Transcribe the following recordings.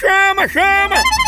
Chama, chama!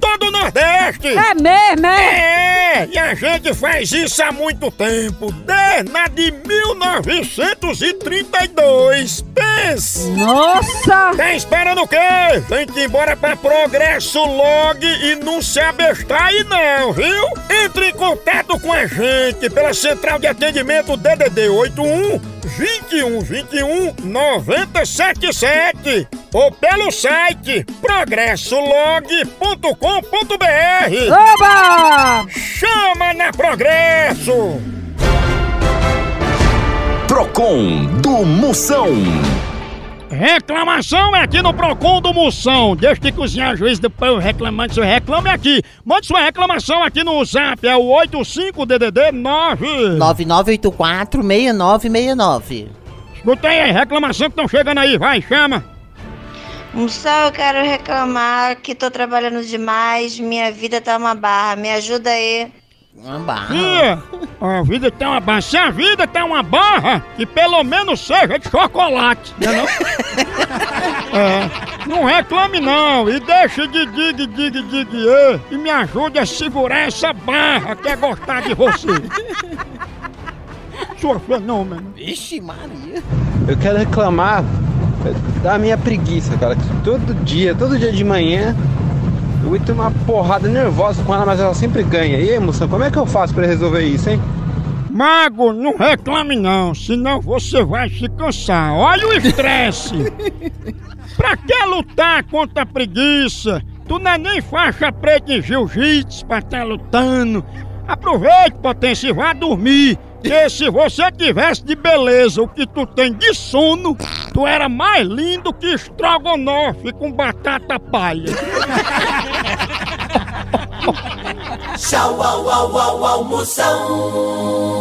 todo o Nordeste! É mesmo, é? É, e a gente faz isso há muito tempo, desde de 1932. Pense! Nossa! Tá esperando o quê? Tem que ir embora pra Progresso Log e não se abestar aí não, viu? Entre em contato com a gente pela central de atendimento DDD 81 21 21 977 ou pelo site progressolog.com.br. Oba! Chama na Progresso! Procon do Moção. Reclamação é aqui no Procon do Moção. Deixa de cozinhar juiz do povo reclamando. Seu reclame aqui. Mande sua reclamação aqui no zap. É o 85DDD 9. 9984-6969. Escuta aí, reclamação que estão chegando aí. Vai, chama. Moção, eu quero reclamar que tô trabalhando demais, minha vida tá uma barra, me ajuda aí. Uma barra. Fia, a vida tá uma barra. Se a vida tá uma barra, que pelo menos seja de chocolate. Não é não? É, não reclame não. E deixa de dig, dig, dig, e, e me ajude a segurar essa barra que é gostar de você. Sua fenômeno. Vixe Maria. Eu quero reclamar da minha preguiça, cara. que Todo dia, todo dia de manhã, eu entro uma porrada nervosa com ela, mas ela sempre ganha. E aí, moção, como é que eu faço pra resolver isso, hein? Mago, não reclame não, senão você vai se cansar. Olha o estresse. pra que lutar contra a preguiça? Tu não é nem faixa preta em jiu-jitsu pra estar lutando. Aproveite, potência, e vá dormir. Que se você tivesse de beleza o que tu tem de sono, tu era mais lindo que estrogonofe com batata palha. Tchau, au, au, au, au, Moção.